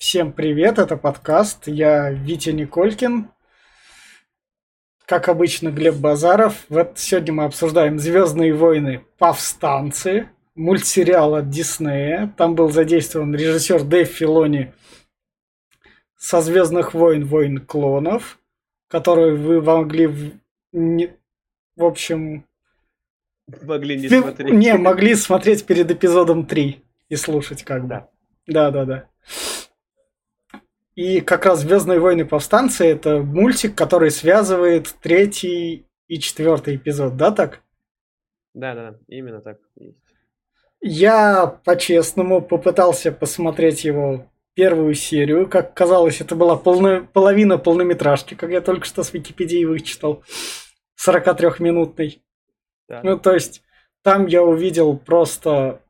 Всем привет, это подкаст. Я Витя Николькин. Как обычно, Глеб Базаров. Вот сегодня мы обсуждаем Звездные войны Повстанцы, мультсериал от Диснея. Там был задействован режиссер Дэйв Филони со Звездных войн Войн клонов, который вы могли в, не, в общем... Могли не смотреть. Не, могли смотреть перед эпизодом 3 и слушать как бы. Да. Да, да, да. И как раз Звездные войны повстанцы это мультик, который связывает третий и четвертый эпизод, да, так? Да, да, именно так. Я по-честному попытался посмотреть его первую серию. Как казалось, это была полно... половина полнометражки, как я только что с Википедии вычитал. 43-минутный. Да. Ну, то есть, там я увидел просто...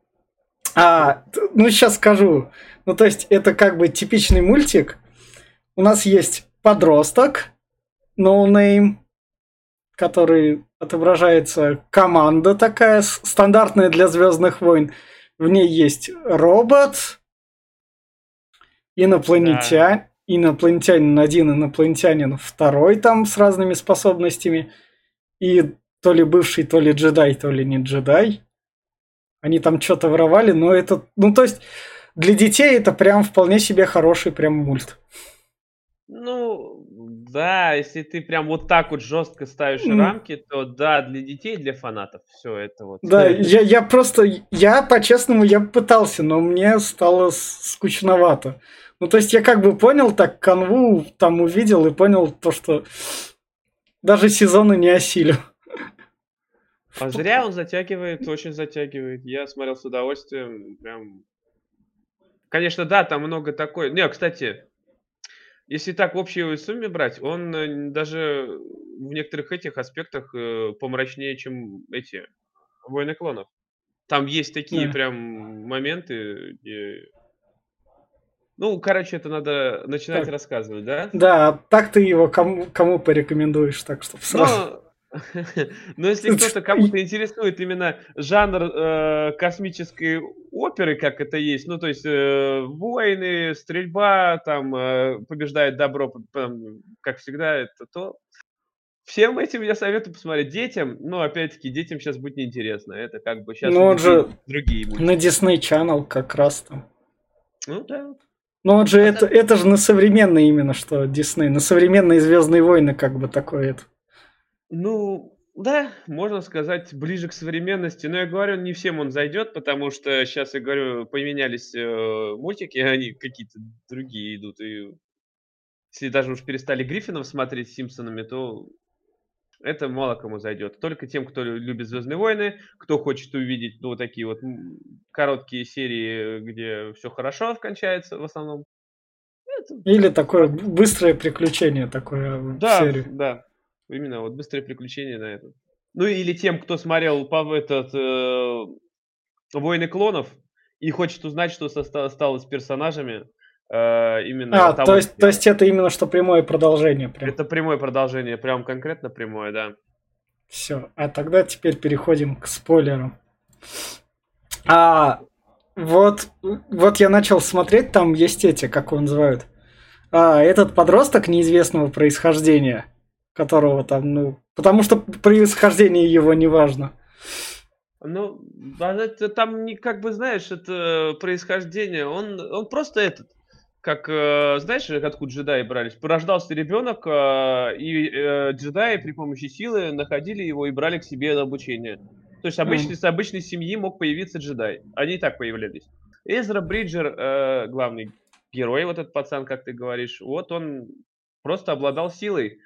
А, ну, сейчас скажу. Ну, то есть, это как бы типичный мультик. У нас есть подросток, no name, который отображается команда такая, стандартная для Звездных войн. В ней есть робот, инопланетянин, да. инопланетянин один, инопланетянин второй там с разными способностями. И то ли бывший, то ли джедай, то ли не джедай. Они там что-то воровали, но это... Ну, то есть, для детей это прям вполне себе хороший прям мульт. Ну, да, если ты прям вот так вот жестко ставишь mm. рамки, то да, для детей, для фанатов все это вот. Да, я, я просто, я по-честному, я пытался, но мне стало скучновато. Ну, то есть я как бы понял так канву, там увидел и понял то, что даже сезоны не осилю. А зря он затягивает, очень затягивает. Я смотрел с удовольствием, прям... Конечно, да, там много такой... Не, кстати, если так в общей сумме брать, он э, даже в некоторых этих аспектах э, помрачнее, чем эти войны клонов. Там есть такие да. прям моменты, где... Ну, короче, это надо начинать так. рассказывать, да? Да, так ты его кому, кому порекомендуешь, так что сразу. Но если кто-то кому-то интересует именно жанр э, космической оперы, как это есть, ну то есть э, войны, стрельба, там э, побеждает добро, там, как всегда, это то. Всем этим я советую посмотреть детям, но опять-таки детям сейчас будет неинтересно. Это как бы сейчас ну, он же другие мультики. на Disney Channel как раз там. Ну да. Ну он же а это, это же на современные именно что Disney, на современные Звездные войны как бы такое это. Ну, да, можно сказать, ближе к современности. Но я говорю, не всем он зайдет, потому что сейчас, я говорю, поменялись э, мультики, они какие-то другие идут. И если даже уж перестали Гриффинов смотреть с Симпсонами, то это мало кому зайдет. Только тем, кто любит Звездные войны, кто хочет увидеть ну, вот такие вот короткие серии, где все хорошо кончается в основном. Это... Или такое быстрое приключение такое да, серию. Да, Именно вот быстрое приключение на это. Ну или тем, кто смотрел по этот э, Войны клонов и хочет узнать, что стало с персонажами. Э, именно а, то есть, то есть это именно что прямое продолжение. Прям. Это прямое продолжение, прям конкретно прямое, да. Все, а тогда теперь переходим к спойлерам. А вот, вот я начал смотреть, там есть эти, как его называют. А, этот подросток неизвестного происхождения которого там, ну, потому что происхождение его не важно. Ну, это там не как бы знаешь, это происхождение, он, он просто этот, как э, знаешь, откуда джедаи брались? Порождался ребенок, э, и э, джедаи при помощи силы находили его и брали к себе на обучение. То есть обычный, mm. с обычной семьи мог появиться джедай. Они и так появлялись. Эзра Бриджер, главный герой, вот этот пацан, как ты говоришь, вот он просто обладал силой.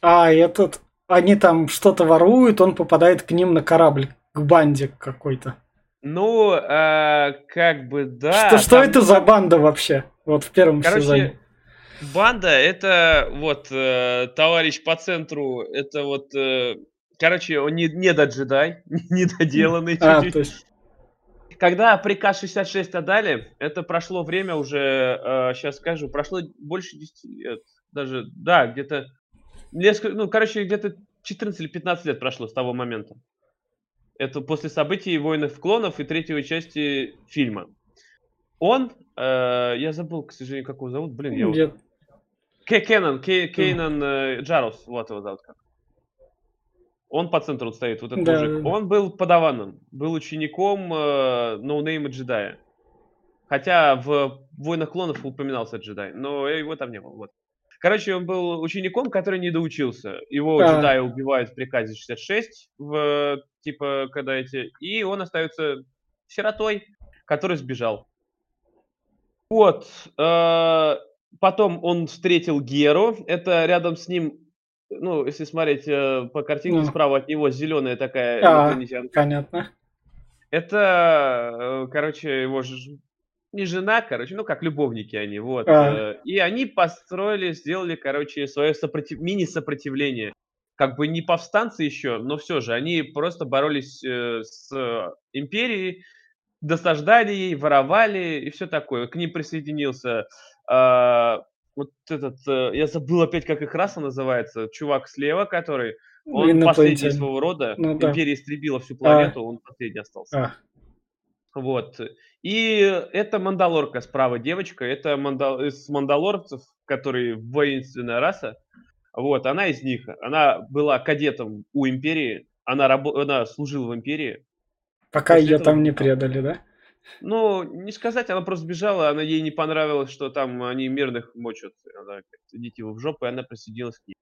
А этот, они там что-то воруют, он попадает к ним на корабль, к банде какой-то. Ну, э, как бы да. Что, что это за банда вообще? Вот в первом Короче, сезоне. Банда это вот э, товарищ по центру, это вот, э, короче, он не, не до джедай, недоделанный а, чуть-чуть. То есть... Когда приказ 66 отдали, это прошло время уже, э, сейчас скажу, прошло больше 10 лет, даже, да, где-то Несколько, ну, короче, где-то 14 или 15 лет прошло с того момента. Это после событий «Воинов клонов» и третьей части фильма. Он, э, я забыл, к сожалению, как его зовут, блин, я. Где- Кей- Кеннан, Кей- Кейнан э, Джарус, вот его зовут как. Он по центру вот стоит, вот этот Да, мужик. да. Он был подаваном, был учеником э, ноунейма джедая. Хотя в «Войнах клонов» упоминался джедай, но его там не было. Вот. Короче, он был учеником, который не доучился. Его А. джедая убивают в приказе 66, в, типа, когда эти... И он остается сиротой, который сбежал. Вот. э, Потом он встретил Геру. Это рядом с ним, ну, если смотреть э, по картинке, Ну. справа от него зеленая такая А. Понятно. Это, э, короче, его ж- не жена, короче, ну как любовники они, вот. А. э, И они построили, сделали, короче, свое сопротив... мини-сопротивление. Как бы не повстанцы еще, но все же, они просто боролись э, с э, империей, досаждали ей, воровали и все такое. К ним присоединился а, вот этот, э, я забыл опять, как их раса называется, чувак слева, который, он последний своего рода, Ну да. империя истребила всю планету, он последний остался. А, Вот. И это Мандалорка справа девочка. Это мандал... из мандалорцев, которые воинственная раса. Вот, она из них. Она была кадетом у Империи. Она, рабо... она служила в Империи. пока После ее этого там не предали, да? Ну, не сказать, она просто сбежала, она ей не понравилось, что там они мирных мочат. Она идите в жопу, и она присоединилась к ним.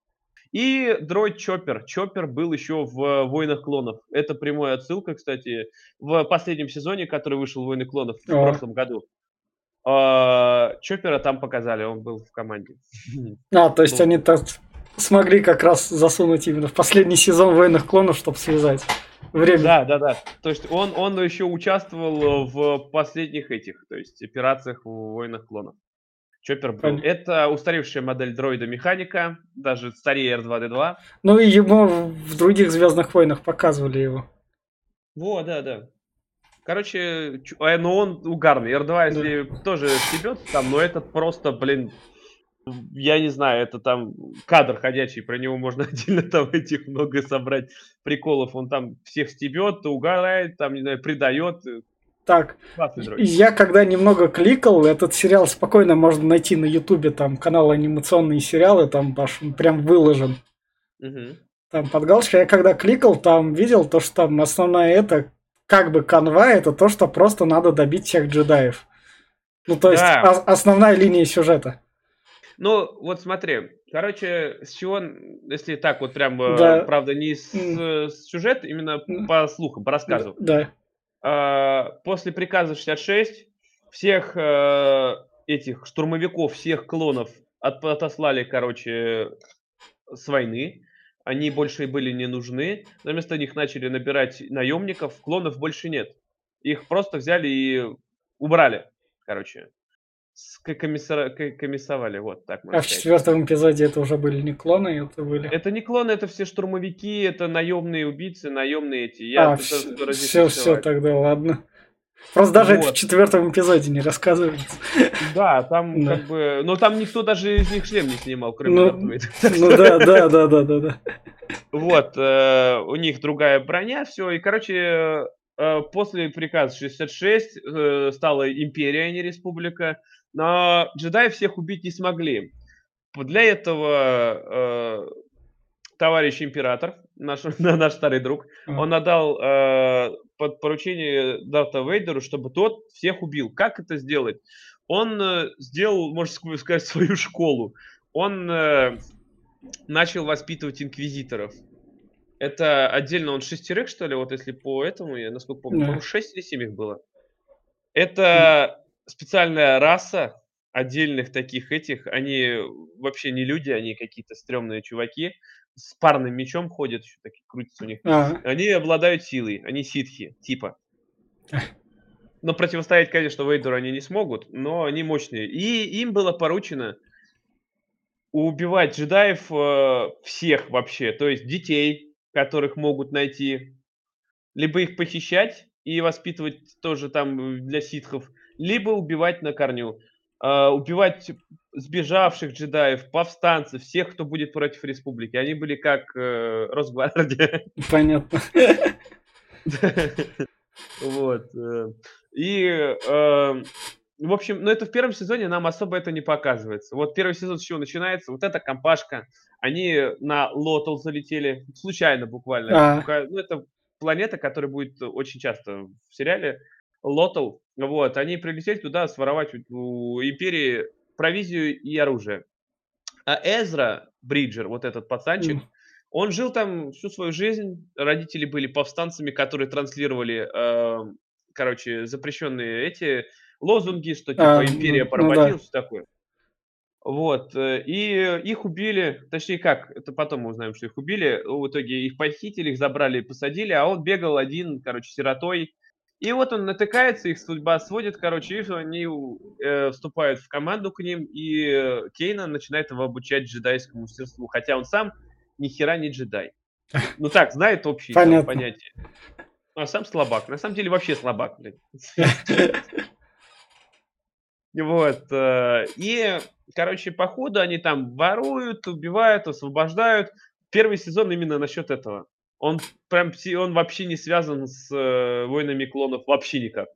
И дроид Чоппер. Чоппер был еще в «Войнах клонов». Это прямая отсылка, кстати, в последнем сезоне, который вышел «Войны клонов» в О. прошлом году. А, Чоппера там показали, он был в команде. А, то есть Ну. они так смогли как раз засунуть именно в последний сезон военных клонов, чтобы связать время. Да, да, да. То есть он, он еще участвовал в последних этих, то есть операциях в «Войнах клонов». Чоппер был. Понятно. Это устаревшая модель дроида-механика, даже старее R2-D2. Ну и ему в других Звездных войнах показывали его. Во, да, да. Короче, а, ну он угарный. R2, если тоже стебет там, но этот просто, блин, я не знаю, это там кадр ходячий, про него можно отдельно там этих много собрать приколов. Он там всех стебет, угорает, там, не знаю, предает. Так, я когда немного кликал, этот сериал спокойно можно найти на Ютубе, там канал анимационные сериалы, там аж прям выложен. Мгм. Там под галочкой. Я когда кликал, там видел то, что там основная это, как бы канва, это то, что просто надо добить всех джедаев. Ну, то есть Да. ос- основная линия сюжета. Ну, вот смотри, короче, с чего, если так вот прям, э, Да. правда, не с, э, с сюжета, именно по слухам, по рассказу. Да. А, после приказа 66 всех э, этих штурмовиков, всех клонов от- отослали, короче, с войны. Они больше были не нужны. Вместо них начали набирать наемников. Клонов больше нет. Их просто взяли и убрали, короче. С- к- комиссара- к- комиссовали, вот так А в четвертом эпизоде это уже были не клоны, это были... Это не клоны, это все штурмовики, это наемные убийцы, наемные эти. Я а, все, все, рисовать. тогда ладно. Просто даже это в Вот. четвертом эпизоде не рассказывается. Да, там Да. как бы... Но там никто даже из них шлем не снимал, кроме Ну, Ну да, да, да, да, да, да. Вот, э, у них другая броня, все. И, короче, э, после приказа 66 э, стала империя, а не республика. Но джедаи всех убить не смогли. Для этого э, товарищ император, наш, наш старый друг, он отдал э, под поручение Дарта Вейдеру, чтобы тот всех убил. Как это сделать? Он э, сделал, можно ска- сказать, свою школу. Он э, начал воспитывать инквизиторов. Это отдельно он шестерых, что ли, вот если по этому, я насколько помню, Да. по-моему, шесть или семь их было. Это специальная раса отдельных таких этих. Они вообще не люди, они какие-то стрёмные чуваки. С парным мечом ходят, еще такие крутятся у них. А, Они обладают силой, они ситхи, типа. Но противостоять, конечно, Вейдеру они не смогут, но они мощные. И им было поручено убивать джедаев э, всех вообще, то есть детей, которых могут найти, либо их похищать и воспитывать тоже там для ситхов, либо убивать на корню. Э, убивать сбежавших джедаев, повстанцев, всех, кто будет против республики. Они были как э, Росгвардия. понятно. Вот. э. И э, в общем, ну это в первом сезоне нам особо это не показывается. Вот первый сезон с чего начинается? Вот эта компашка, они на Лотл залетели, случайно буквально. А, Ну это планета, которая будет очень часто в сериале. Лотл, вот, они прилетели туда своровать у, Империи провизию и оружие. А Эзра Бриджер, вот этот пацанчик, м, он жил там всю свою жизнь. Родители были повстанцами, которые транслировали, э, короче, запрещенные эти лозунги, что а, типа империя ну, ну да. поработила, все такое. Вот, э, и их убили, точнее как, это потом мы узнаем, что их убили, в итоге их похитили, их забрали и посадили, а он бегал один, короче, сиротой, и вот он натыкается, их судьба сводит, короче, и они э, вступают в команду к ним, и э, Кейна начинает его обучать джедайскому мастерству, хотя он сам ни хера не джедай. Ну так, знает общие там, понятия. А сам слабак. На самом деле вообще слабак, блядь. Вот. э, И, короче, по ходу они там воруют, убивают, освобождают. Первый сезон именно насчет этого. Он прям, он вообще не связан с э, войнами клонов вообще никак.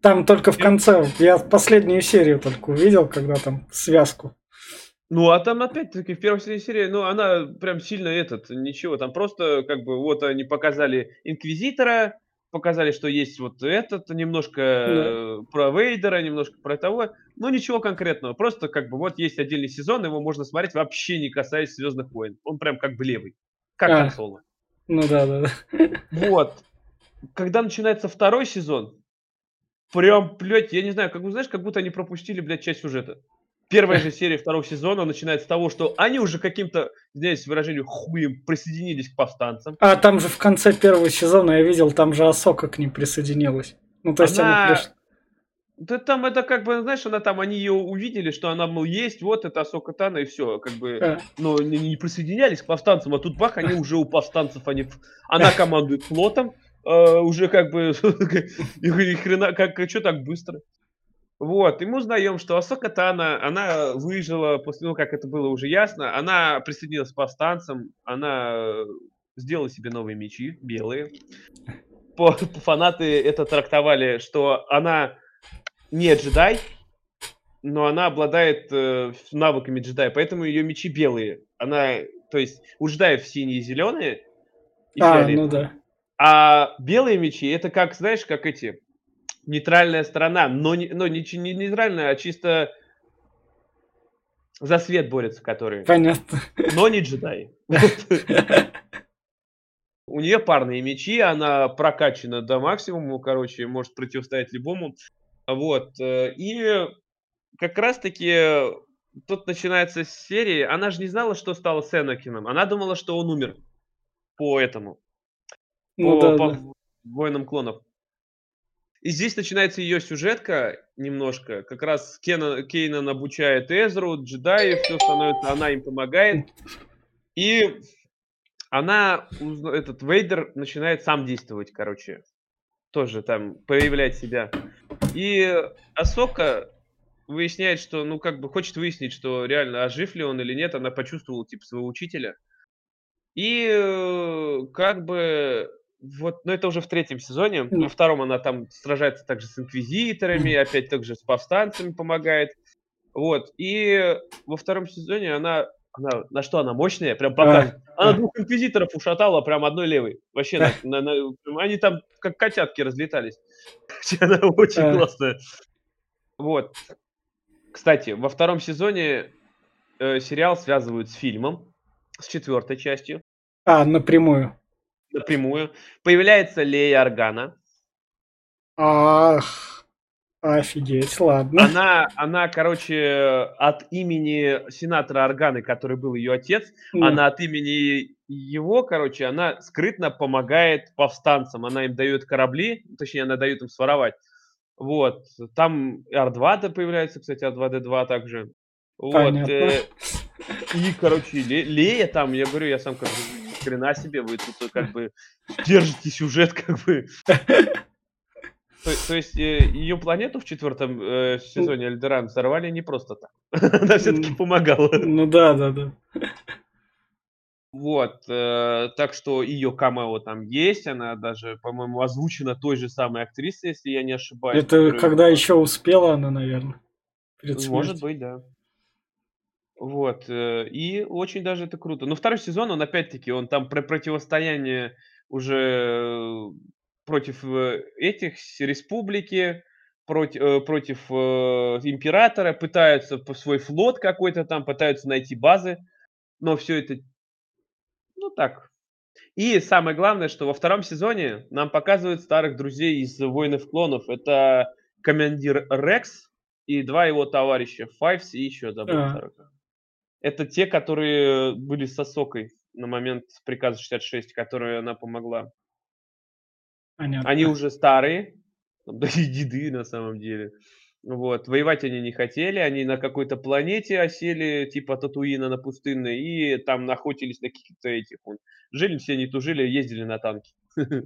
Там только в конце, я последнюю серию только увидел, когда там связку. Ну, а там опять-таки в первой серии, ну, она прям сильно этот, ничего, там просто как бы вот они показали Инквизитора, показали, что есть вот этот, немножко Да. э, про Вейдера, немножко про того, ну, ничего конкретного, просто как бы вот есть отдельный сезон, его можно смотреть вообще не касаясь Звездных войн, он прям как бы левый, как А. Хан Соло. Ну да, да, да. Вот. Когда начинается второй сезон, прям, блядь, я не знаю, как бы, знаешь, как будто они пропустили, блядь, часть сюжета. Первая же серия второго сезона начинается с того, что они уже каким-то, извиняюсь выражению, хуем присоединились к повстанцам. А там же в конце первого сезона я видел, там же Асока к ним присоединилась. Ну, то есть она, Она- приш- Да там это как бы, знаешь, она там, они ее увидели, что она, мол, есть, вот это Асока Тана, и все, как бы, но не, не присоединялись к повстанцам, а тут бах, они уже у повстанцев, они, она командует флотом, э, уже как бы, и хрена, как, что так быстро? Вот, и мы узнаем, что Асока Тана, она выжила после, ну, как это было уже ясно, она присоединилась к повстанцам, она сделала себе новые мечи, белые. По, по- фанаты это трактовали, что она не джедай, но она обладает э, навыками джедая, поэтому ее мечи белые. Она, то есть у джедаев синие и зеленые, и а, фиолетовые. ну да. А белые мечи это как, знаешь, как эти нейтральная сторона, но не, но не, не нейтральная, а чисто за свет борются, которые, Понятно. но не джедаи. У нее парные мечи, она прокачана до максимума, короче, может противостоять любому. Вот. э, И как раз-таки тут начинается серия. Она же не знала, что стало с Энакином. Она думала, что он умер по этому, Ну по, да, по да. войнам клонов. И здесь начинается ее сюжетка немножко. Как раз Кена, Кейнан обучает Эзру, джедаев, все становится, она им помогает. И она, этот Вейдер начинает сам действовать, короче. Тоже там проявлять себя. И Асока выясняет, что, ну, как бы хочет выяснить, что реально, а жив ли он или нет. Она почувствовала, типа, своего учителя. И э, как бы вот, ну это уже в третьем сезоне. Во втором она там сражается также с инквизиторами, опять также с повстанцами помогает. Вот. И во втором сезоне она, она на что она мощная, прям показывает. Она двух инквизиторов ушатала прям одной левой. Вообще, на- на- на- они там как котятки разлетались. Она очень классная. Вот. Кстати, во втором сезоне э, сериал связывают с фильмом, с четвертой частью А, напрямую. напрямую. Появляется Лея Органа. Ах, офигеть, ладно. Она, она, короче, от имени сенатора Органы, который был ее отец, Ну, она от имени его, короче, она скрытно помогает повстанцам. Она им дает корабли, точнее, она дает им своровать. Вот. Там R2 появляется, кстати, R2D2 также. Вот. Понятно. э, И, короче, Ле- Лея там, я говорю, я сам как бы, «Ни хрена себе, вы тут как бы держите сюжет, как бы. То, то есть ее планету в четвертом э, сезоне Альдеран взорвали не просто так. Она все-таки помогала. Ну да, да, да. Вот, э, так что ее камео там есть, она даже, по-моему, озвучена той же самой актрисой, если я не ошибаюсь. Это которая- когда еще успела она, наверное. Перед Может смертью. быть, да. Вот, э, и очень даже это круто. Но второй сезон, он опять-таки, он там про противостояние уже э, против э, этих республики, против, против э, императора, пытаются по свой флот какой-то там, пытаются найти базы, но все это, ну так. И самое главное, что во втором сезоне нам показывают старых друзей из «Воинов клонов». Это командир Рекс и два его товарища, Файвс и еще забыл А. второй. Это те, которые были с Сосокой на момент приказа 66, которой она помогла. Понятно. Они уже старые, да и деды на самом деле. Вот. Воевать они не хотели, они на какой-то планете осели, типа Татуина на пустынной, и там охотились на каких-то этих. вон. Жили все, не тужили, ездили на танке.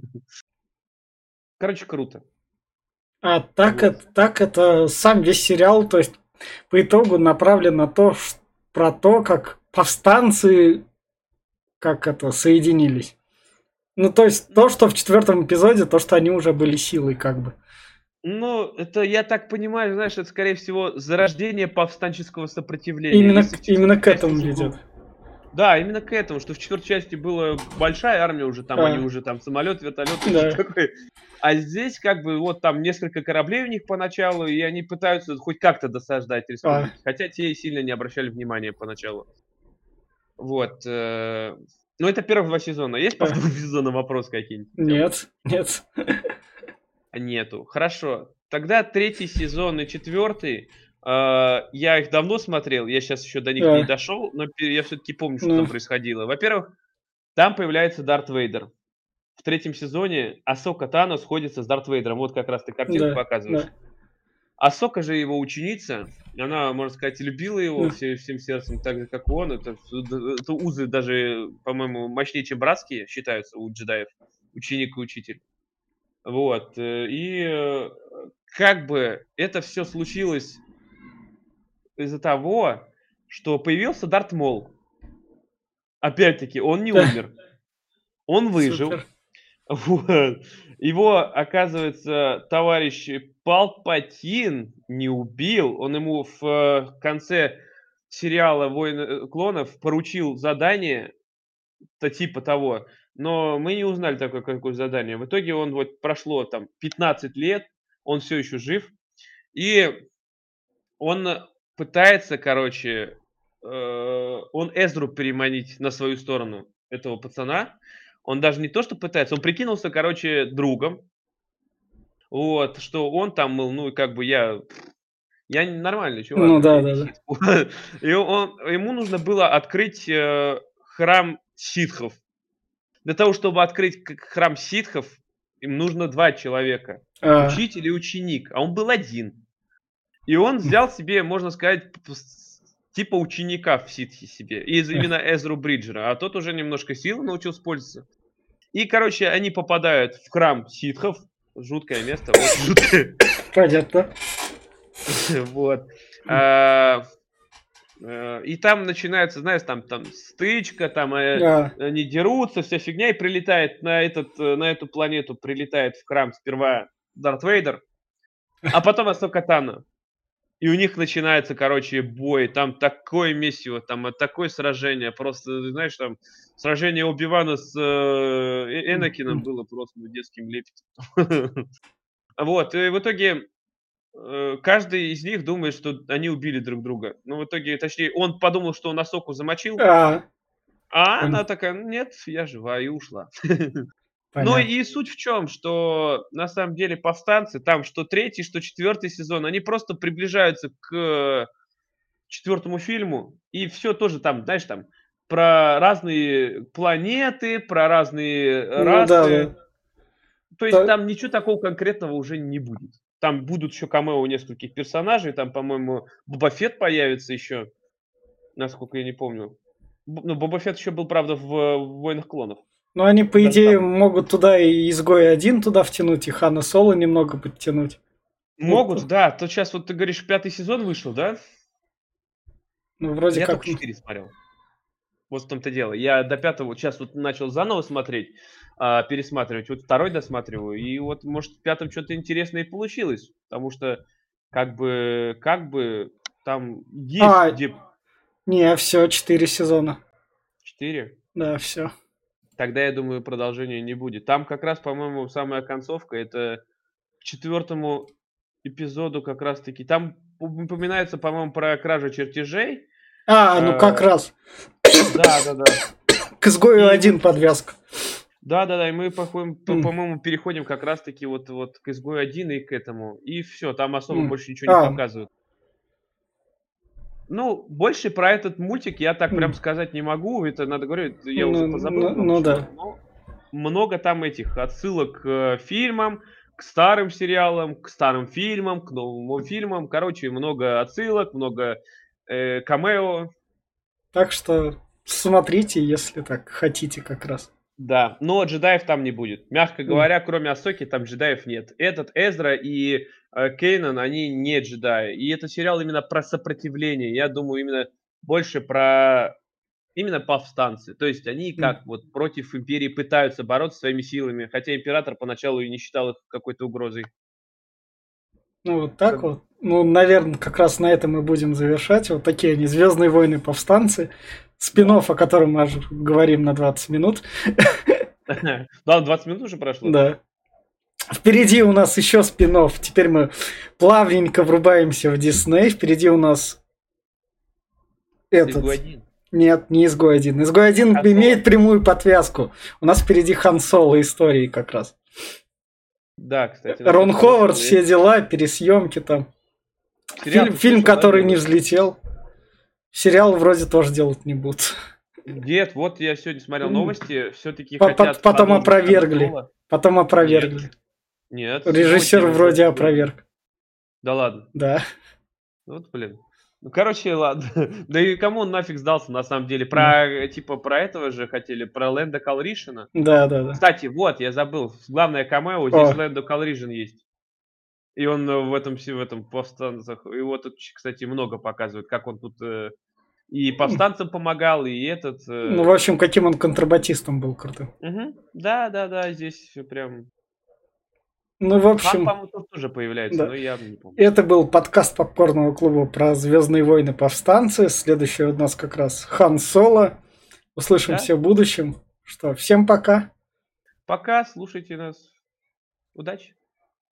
Короче, круто. А так, Вот. это, так это сам весь сериал, то есть по итогу направлен на то, про то, как повстанцы, как это, соединились. Ну, то есть то, что в четвертом эпизоде, то, что они уже были силой, как бы. Ну, это, я так понимаю, знаешь, это, скорее всего, зарождение повстанческого сопротивления. Именно, именно к этому ведет. Да, именно к этому, что в четвертой части была большая армия уже, там Да. они уже там самолет, вертолет, Да. такой. А здесь как бы вот там несколько кораблей у них поначалу, и они пытаются хоть как-то досаждать А. республике, хотя те сильно не обращали внимания поначалу. Вот. Э, Ну, это первых два сезона. Есть по Да. второму сезону вопрос какие-нибудь? Нет, нет. Нету. Хорошо. Тогда третий сезон и четвертый. э, я их давно смотрел, я сейчас еще до них Да. не дошел, но я все-таки помню, что Ну. там происходило. Во-первых, там появляется Дарт Вейдер. В третьем сезоне Асока Тано сходится с Дарт Вейдером. Вот как раз ты картинку Да, показываешь. да. Асока же его ученица, она, можно сказать, любила его Да. все- всем сердцем, так же, как и он. Это, это узы даже, по-моему, мощнее, чем братские считаются у джедаев, ученик и учитель. Вот. э, И э, как бы это все случилось из-за того, что появился Дарт Мол. Опять-таки, он не умер. Он выжил. Супер. Вот. Его, оказывается, товарищ Палпатин не убил. Он ему в э, конце сериала «Войны клонов» поручил задание, то типа того, но мы не узнали такое какое задание. В итоге он вот прошло там 15 лет, он все еще жив, и он пытается, короче, э, он Эзру переманить на свою сторону этого пацана. Он даже не то, что пытается, он прикинулся, короче, другом. Вот, что он там, мол, ну, как бы я... Я нормальный чувак. Ну да, да, да. И он, ему нужно было открыть э, храм ситхов. Для того, чтобы открыть храм ситхов, им нужно два человека. А, Учитель и ученик. А он был один. И он взял себе, можно сказать, типа ученика в ситхе себе. Из именно Эзру Бриджера. А тот уже немножко силы научился пользоваться. И, короче, они попадают в храм ситхов. Жуткое место. понятно. Вот. А, э, И там начинается, знаешь, там, там стычка, там э, Да. они дерутся, вся фигня, и прилетает на, этот, э, на эту планету, прилетает в храм сперва Дарт Вейдер, а потом Асока Тано. И у них начинается, короче, бой, там такое месиво, там такое сражение, просто, знаешь, там сражение Убивана с э, Энакином было просто ну, детским лепетом. Вот, и в итоге э, каждый из них думает, что они убили друг друга. Ну, в итоге, точнее, он подумал, что он Асоку замочил, А, а она такая, нет, я жива и ушла. Ну понятно. и суть в чем, что на самом деле повстанцы, там что третий, что четвертый сезон, они просто приближаются к четвертому фильму, и все тоже там, знаешь, там про разные планеты, про разные Ну расы. да, да. То есть Да. там ничего такого конкретного уже не будет. Там будут еще камео нескольких персонажей, там, по-моему, Боба Фетт появится еще, насколько я не помню. Ну, Боба Фетт еще был, правда, в «Войнах клонов». Ну, они, по Да, идее, там. могут туда и изгой один туда втянуть, и Хана Соло немного подтянуть. Могут, да. То сейчас вот ты говоришь, пятый сезон вышел, да? Ну, вроде я как... только четыре смотрел. Вот в том-то дело. Я до пятого сейчас вот начал заново смотреть, а, пересматривать. Вот второй досматриваю. И вот, может, в пятом что-то интересное и получилось. Потому что, как бы, как бы, там есть А, где... Не, все, четыре сезона. Четыре? Да, все. Тогда, я думаю, продолжения не будет. Там как раз, по-моему, самая концовка, это к четвертому эпизоду как раз-таки. Там упоминается, по-моему, про кражу чертежей. А, ну Э, как раз. Да, да, да. К изгою И- один подвязка. Да, да, да, и мы, по- по-моему, переходим как раз-таки вот, вот к изгою 1 и к этому. И все, там особо М. больше ничего не А. показывают. Ну, больше про этот мультик я так прям М. сказать не могу. Это надо говорить, я Ну, уже позабыл. ну, много ну чего, да. но много там этих отсылок к фильмам, к старым сериалам, к старым фильмам, к новым фильмам. Короче, много отсылок, много э, камео. Так что смотрите, если так хотите как раз. Да, но джедаев там не будет. Мягко говоря, кроме Асоки, там джедаев нет. Этот Эзра и э, Кейнан, они не джедаи. И это сериал именно про сопротивление. Я думаю, именно больше про именно повстанцы. То есть они как вот против империи пытаются бороться своими силами, хотя император поначалу и не считал их какой-то угрозой. Ну, вот так вот. Ну, наверное, как раз на этом мы будем завершать. Вот такие они Звездные войны повстанцы. Спин о котором мы говорим на 20 минут. Да, 20 минут уже прошло. Да. Впереди у нас еще спин -офф. Теперь мы плавненько врубаемся в Дисней. Впереди у нас этот... Изгой. Нет, не изгой один. Изгой один Хан Соло. имеет прямую подвязку. У нас впереди Хан Соло истории как раз. Да, кстати. Рон Ховард, все дела, пересъемки там. сериал Фильм, фильм который не взлетел. Сериал вроде тоже делать не будут. Нет, вот я сегодня смотрел новости, все-таки хотят потом опровергли. Потом опровергли. Нет. Режиссер вроде опроверг. Да ладно. Да. Вот, блин. Ну, короче, ладно. Да и кому он нафиг сдался, на самом деле? Про, типа, про этого же хотели, про Лэнда Калришина. Да, да, да. Кстати, вот, я забыл, главное камео, здесь О. Лэндо Калришин есть. И он э, в этом, все в этом повстанцах, его тут, кстати, много показывают, как он тут э, и повстанцам помогал, и этот... э, Ну, в общем, каким он контрабатистом был крутым. мгм. Да, да, да, здесь прям... Ну, в Хан, общем, по-моему, тут тоже появляется, да. но я не помню. это был подкаст Попкорного клуба про Звездные войны повстанцы. Следующий у нас как раз Хан Соло. Услышимся в будущем. Что, всем пока. Пока, слушайте нас. Удачи.